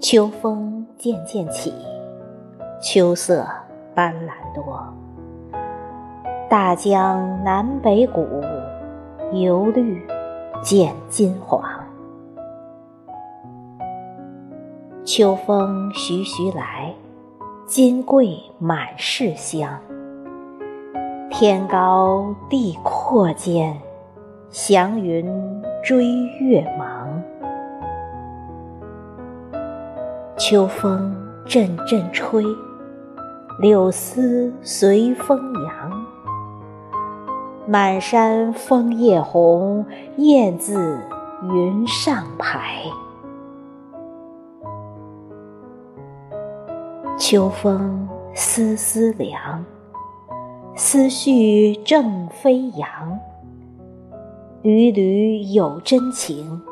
秋风渐渐起，秋色斑斓多。大江南北谷，由绿见金黄。秋风徐徐来，金桂满室香。天高地阔间，祥云追月忙。秋风阵阵吹，柳丝随风扬。满山枫叶红，雁字云上排。秋风丝丝凉，思绪正飞扬。缕缕有真情，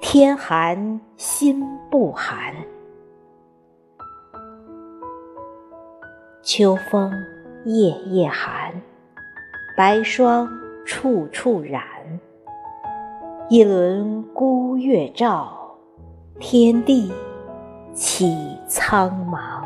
天寒心不寒。秋风夜夜寒，白霜处处染。一轮孤月照，天地起苍茫。